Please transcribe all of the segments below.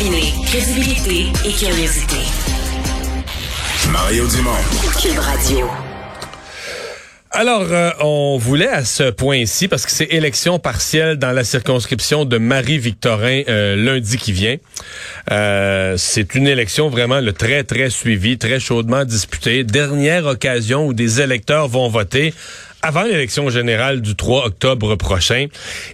Combiner crédibilité et curiosité. Mario Dumont. Cube Radio. Alors, euh, on voulait à ce point-ci, parce que c'est élection partielle dans la circonscription de Marie-Victorin euh, lundi qui vient. Euh, c'est une élection vraiment le très, très suivie, très chaudement disputée. Dernière occasion où des électeurs vont voter avant l'élection générale du 3 octobre prochain.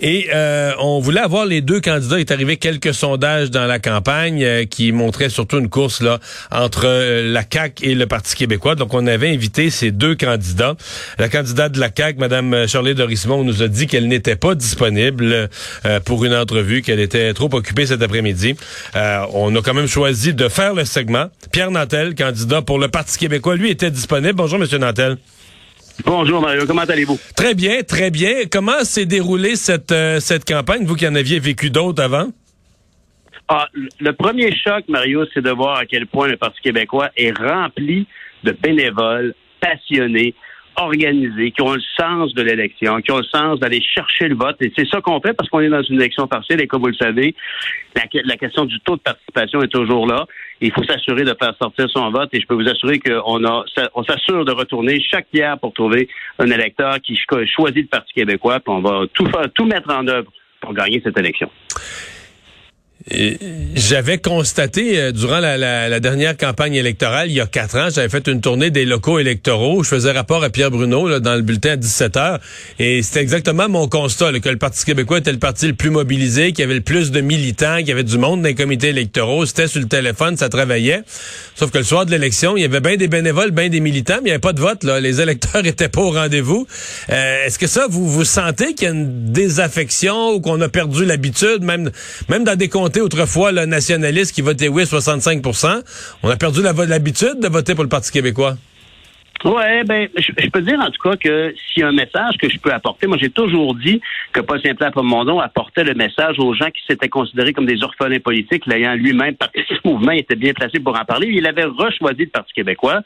Et euh, on voulait avoir les deux candidats. Il est arrivé quelques sondages dans la campagne euh, qui montraient surtout une course là entre euh, la CAQ et le Parti québécois. Donc, on avait invité ces deux candidats. La candidate de la CAQ, Mme Charlie Dorismont, nous a dit qu'elle n'était pas disponible pour une entrevue, qu'elle était trop occupée cet après-midi. on a quand même choisi de faire le segment. Pierre Nantel, candidat pour le Parti québécois, lui était disponible. Bonjour, Monsieur Nantel. Bonjour Mario, comment allez-vous? Très bien, très bien. Comment s'est déroulée cette, euh, cette campagne, vous qui en aviez vécu d'autres avant? Ah, le premier choc, Mario, c'est de voir à quel point le Parti québécois est rempli de bénévoles passionnés, organisés, qui ont le sens de l'élection, qui ont le sens d'aller chercher le vote. Et c'est ça qu'on fait parce qu'on est dans une élection partielle et comme vous le savez, la, question du taux de participation est toujours là. Il faut s'assurer de faire sortir son vote et je peux vous assurer qu'on a, on s'assure de retourner chaque hier pour trouver un électeur qui choisit le Parti québécois, puis on va tout faire, tout mettre en œuvre pour gagner cette élection. J'avais constaté euh, durant la, dernière campagne électorale, il y a quatre ans, j'avais fait une tournée des locaux électoraux. Je faisais rapport à Pierre Bruno dans le bulletin à 17 heures. Et c'était exactement mon constat, que le Parti québécois était le parti le plus mobilisé, qu'il y avait le plus de militants, qu'il y avait du monde dans les comités électoraux. C'était sur le téléphone, ça travaillait. Sauf que le soir de l'élection, il y avait bien des bénévoles, bien des militants, mais il n'y avait pas de vote. Là. Les électeurs étaient pas au rendez-vous. Euh, est-ce que ça, vous vous sentez qu'il y a une désaffection ou qu'on a perdu l'habitude, même, même dans des autrefois le nationaliste qui votait oui 65% On a perdu l'habitude de voter pour le Parti québécois. Oui, ben, je, peux dire en tout cas que s'il y a un message que je peux apporter, moi j'ai toujours dit que Paul Saint-Pierre Plamondon apportait le message aux gens qui s'étaient considérés comme des orphelins politiques, l'ayant lui-même participé ce mouvement, il était bien placé pour en parler. Il avait rechoisi le Parti québécois.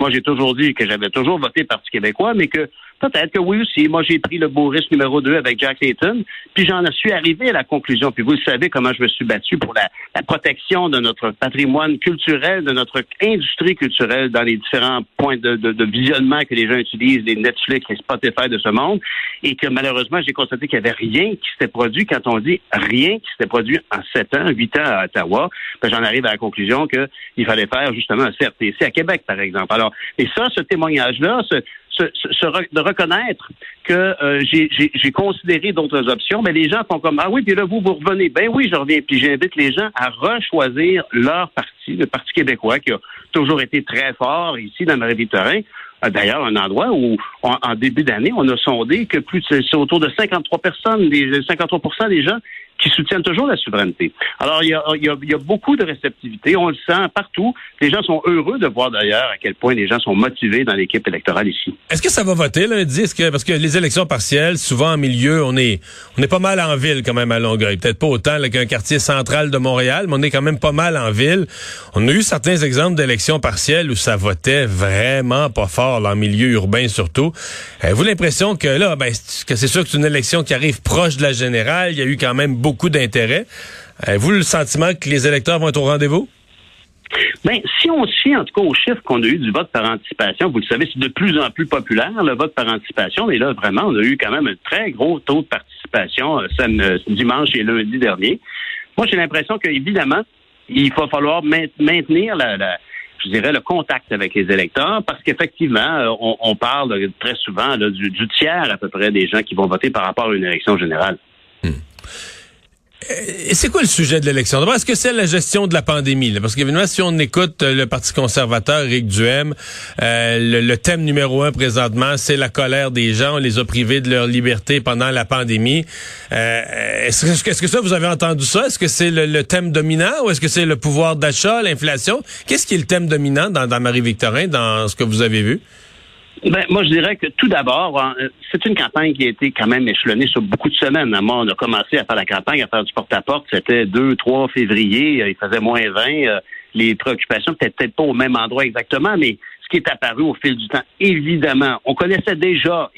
Moi, j'ai toujours dit que j'avais toujours voté Parti québécois, mais que Peut-être que oui aussi. Moi, j'ai pris le beau risque numéro 2 avec Jack Layton, puis j'en suis arrivé à la conclusion. Puis vous le savez comment je me suis battu pour la, protection de notre patrimoine culturel, de notre industrie culturelle dans les différents points de, visionnement que les gens utilisent, les Netflix, les Spotify de ce monde, et que malheureusement, j'ai constaté qu'il n'y avait rien qui s'était produit. Quand on dit rien qui s'était produit en sept ans, huit ans à Ottawa, ben, j'en arrive à la conclusion qu'il fallait faire justement un CRTC à Québec, par exemple. Alors, et ça, ce témoignage-là, ce, de reconnaître que euh, j'ai considéré d'autres options, mais les gens font comme ah oui, puis là vous vous revenez. Ben oui, je reviens. Puis j'invite les gens à rechoisir leur parti, le Parti québécois qui a toujours été très fort ici dans Marie-Victorin. Euh, d'ailleurs, un endroit où, en, début d'année, on a sondé que plus c'est autour de 53 personnes, des 53% des gens qui soutiennent toujours la souveraineté. Alors, il y, a, il, y a, il y a, beaucoup de réceptivité. On le sent partout. Les gens sont heureux de voir d'ailleurs à quel point les gens sont motivés dans l'équipe électorale ici. Est-ce que ça va voter lundi? Est-ce que, parce que les élections partielles, souvent en milieu, on est, on est pas mal en ville quand même à Longueuil. Peut-être pas autant qu'un quartier central de Montréal, mais on est quand même pas mal en ville. On a eu certains exemples d'élections partielles où ça votait vraiment pas fort, là, en milieu urbain surtout. Avez-vous l'impression que là, ben, que c'est sûr que c'est une élection qui arrive proche de la générale. Il y a eu quand même beaucoup d'intérêt. Avez-vous le sentiment que les électeurs vont être au rendez-vous? Bien, si on se fie en tout cas aux chiffres qu'on a eu du vote par anticipation, vous le savez, c'est de plus en plus populaire, le vote par anticipation, mais là, vraiment, on a eu quand même un très gros taux de participation euh, euh, dimanche et lundi dernier. Moi, j'ai l'impression qu'évidemment, il va falloir maintenir la, je dirais, le contact avec les électeurs, parce qu'effectivement, euh, on, parle très souvent du, tiers à peu près des gens qui vont voter par rapport à une élection générale. Hmm. C'est quoi le sujet de l'élection? D'abord, est-ce que c'est la gestion de la pandémie? Là? Parce qu'évidemment, si on écoute euh, le Parti conservateur, Rick Duhem, euh, le, thème numéro un présentement, c'est la colère des gens. On les a privés de leur liberté pendant la pandémie. Euh, est-ce, que, est-ce ça, vous avez entendu ça? Est-ce que c'est le, thème dominant ou est-ce que c'est le pouvoir d'achat, l'inflation? Qu'est-ce qui est le thème dominant dans, dans Marie-Victorin, dans ce que vous avez vu? Ben, moi, je dirais que tout d'abord, hein, c'est une campagne qui a été quand même échelonnée sur beaucoup de semaines. Moi, on a commencé à faire la campagne, à faire du porte-à-porte. C'était 2, 3 février. Euh, il faisait moins 20. Euh, les préoccupations n'étaient peut-être pas au même endroit exactement, mais ce qui est apparu au fil du temps, évidemment, on connaissait déjà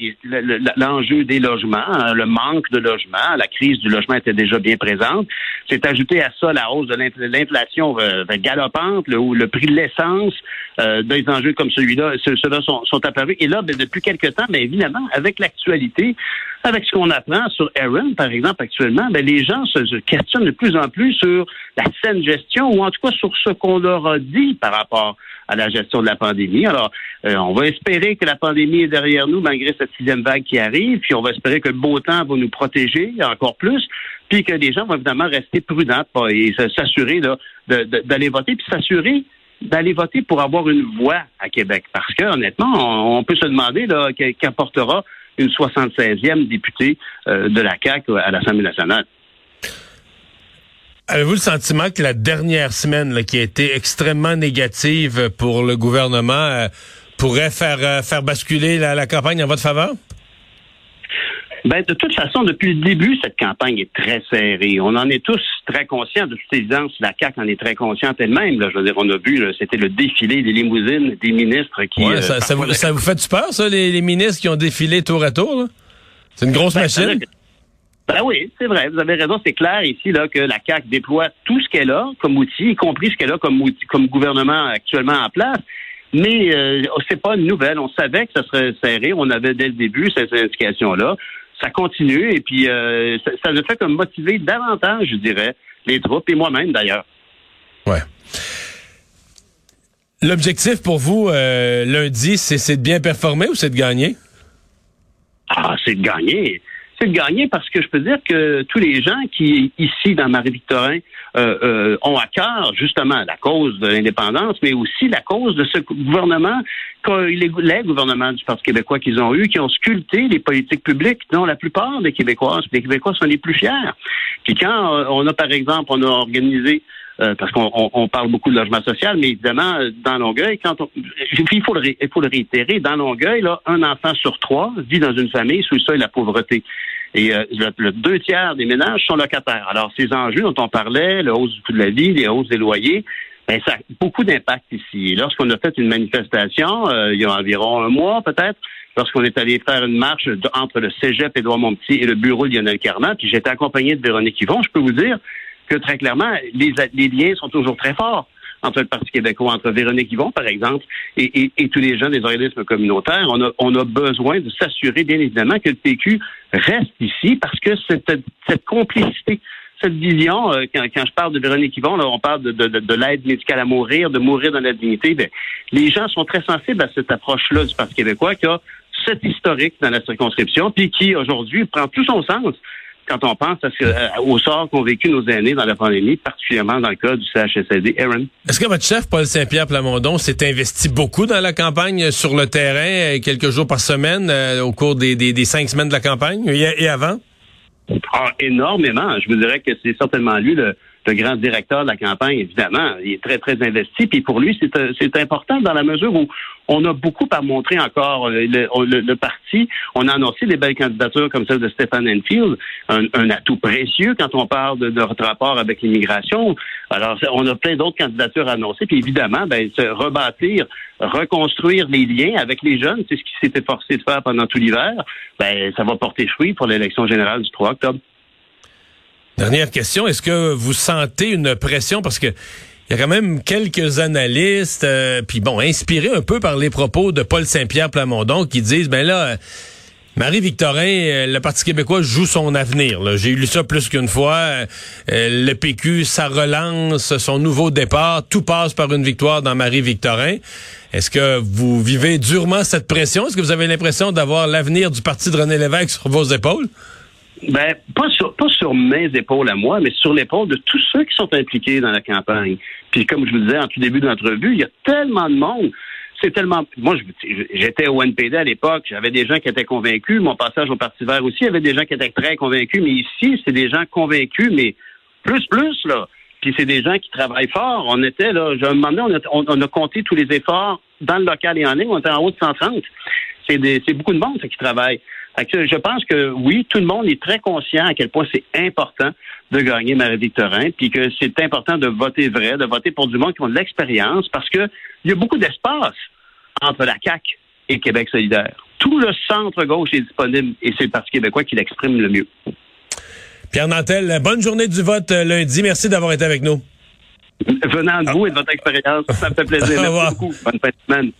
l'enjeu des logements, hein, le manque de logements, la crise du logement était déjà bien présente. C'est ajouté à ça la hausse de l'inflation euh, galopante, le, prix de l'essence, euh, des enjeux comme celui-là, ceux-là sont, sont, apparus. Et là, ben, depuis quelque temps, mais ben, évidemment, avec l'actualité, avec ce qu'on apprend sur Aaron, par exemple, actuellement, ben, les gens se, questionnent de plus en plus sur la saine gestion ou en tout cas sur ce qu'on leur a dit par rapport à la gestion de la pandémie. Alors, euh, on va espérer que la pandémie est derrière nous malgré cette sixième vague qui arrive, puis on va espérer que le beau temps va nous protéger encore plus, puis que les gens vont évidemment rester prudents et s'assurer d'aller voter, puis s'assurer d'aller voter pour avoir une voix à Québec. Parce que, honnêtement, on, peut se demander qu'apportera une 76e députée euh, de la CAQ à l'Assemblée nationale. Avez-vous le sentiment que la dernière semaine qui a été extrêmement négative pour le gouvernement euh, pourrait faire, euh, faire basculer la, campagne en votre faveur? Ben, de toute façon, depuis le début, cette campagne est très serrée. On en est tous très conscients. De toute évidence, la CAQ en est très consciente elle-même. Je veux dire, on a vu, c'était le défilé des limousines des ministres qui... Ouais, ça, ça, vous, fait du peur, ça, les, ministres qui ont défilé tour à tour? C'est une grosse ben, machine? Ben oui, c'est vrai, vous avez raison. C'est clair ici là que la CAC déploie tout ce qu'elle a comme outil, y compris ce qu'elle a comme outil, comme gouvernement actuellement en place. Mais euh, c'est pas une nouvelle. On savait que ça serait serré. On avait dès le début cette indication-là. Ça continue et puis euh, ça, ne fait que motiver davantage, je dirais, les troupes et moi-même d'ailleurs. Ouais. L'objectif pour vous euh, lundi, c'est de bien performer ou c'est de gagner? Ah, c'est de gagner c'est de gagner parce que je peux dire que tous les gens qui, ici, dans Marie-Victorin, euh, euh, ont à cœur justement la cause de l'indépendance, mais aussi la cause de ce gouvernement, les, les gouvernements du Parti québécois qu'ils ont eu, qui ont sculpté les politiques publiques dont la plupart des Québécois, des Québécois sont les plus fiers. Puis quand euh, on a, par exemple, on a organisé euh, parce qu'on parle beaucoup de logement social, mais évidemment, dans Longueuil, quand on, il faut le, il faut le réitérer, dans Longueuil, là, un enfant sur trois vit dans une famille sous le seuil de la pauvreté. Et euh, le, deux tiers des ménages sont locataires. Alors, ces enjeux dont on parlait, la hausse du coût de la vie, les hausses des loyers, ben, ça a beaucoup d'impact ici. lorsqu'on a fait une manifestation, euh, il y a environ un mois peut-être, lorsqu'on est allé faire une marche entre le Cégep Édouard Montpetit et le bureau Lionel Carman, puis j'étais accompagné de Véronique Yvon, je peux vous dire que très clairement, les, liens sont toujours très forts entre le Parti québécois, entre Véronique Yvon, par exemple, et, tous les gens des organismes communautaires. On a, on a besoin de s'assurer, bien évidemment, que le PQ reste ici parce que cette, cette complicité, cette vision, euh, quand, je parle de Véronique Yvon, là, on parle de, de, l'aide médicale à mourir, de mourir dans la dignité, bien, les gens sont très sensibles à cette approche-là du Parti québécois qui a cet historique dans la circonscription, puis qui aujourd'hui prend tout son sens quand on pense à ce, euh, au sort qu'ont vécu nos aînés dans la pandémie, particulièrement dans le cas du CHSLD. Aaron? Est-ce que votre chef, Paul Saint-Pierre Plamondon, s'est investi beaucoup dans la campagne sur le terrain, euh, quelques jours par semaine, euh, au cours des, des, cinq semaines de la campagne et, avant? Ah, énormément. Je vous dirais que c'est certainement lui le, le grand directeur de la campagne, évidemment. Il est très, très investi. Puis pour lui, c'est important dans la mesure où on a beaucoup à montrer encore euh, le, parti. On a annoncé des belles candidatures comme celle de Stephen Enfield, un, atout précieux quand on parle de, notre rapport avec l'immigration. Alors, on a plein d'autres candidatures à annoncer. Puis évidemment, ben, se rebâtir, reconstruire les liens avec les jeunes, c'est ce qui s'était forcé de faire pendant tout l'hiver. Ben, ça va porter fruit pour l'élection générale du 3 octobre. Dernière question, est-ce que vous sentez une pression? Parce que il y a quand même quelques analystes, euh, puis bon, inspirés un peu par les propos de Paul Saint-Pierre Plamondon, qui disent, ben là, Marie-Victorin, euh, le Parti québécois joue son avenir. J'ai lu ça plus qu'une fois. Euh, le PQ, sa relance, son nouveau départ, tout passe par une victoire dans Marie-Victorin. Est-ce que vous vivez durement cette pression? Est-ce que vous avez l'impression d'avoir l'avenir du Parti de René Lévesque sur vos épaules? Ben, pas sur, pas sur mes épaules à moi, mais sur l'épaule de tous ceux qui sont impliqués dans la campagne. Puis comme je vous disais en tout début de l'entrevue, il y a tellement de monde. C'est tellement. Moi, j'étais au NPD à l'époque. J'avais des gens qui étaient convaincus. Mon passage au Parti vert aussi, il y avait des gens qui étaient très convaincus. Mais ici, c'est des gens convaincus, mais plus, plus, là. Puis c'est des gens qui travaillent fort. On était, là, je me demandais, on a, on a compté tous les efforts dans le local et en ligne. On était en haut de 130. C'est beaucoup de monde, qui travaille je pense que oui, tout le monde est très conscient à quel point c'est important de gagner Marie-Victorin, puis que c'est important de voter vrai, de voter pour du monde qui ont de l'expérience, parce que il y a beaucoup d'espace entre la CAQ et Québec solidaire. Tout le centre-gauche est disponible et c'est le Parti québécois qui l'exprime le mieux. Pierre Nantel, bonne journée du vote euh, lundi. Merci d'avoir été avec nous. Venant de vous et de votre expérience, ça me fait plaisir. Merci beaucoup. Bonne fin de semaine.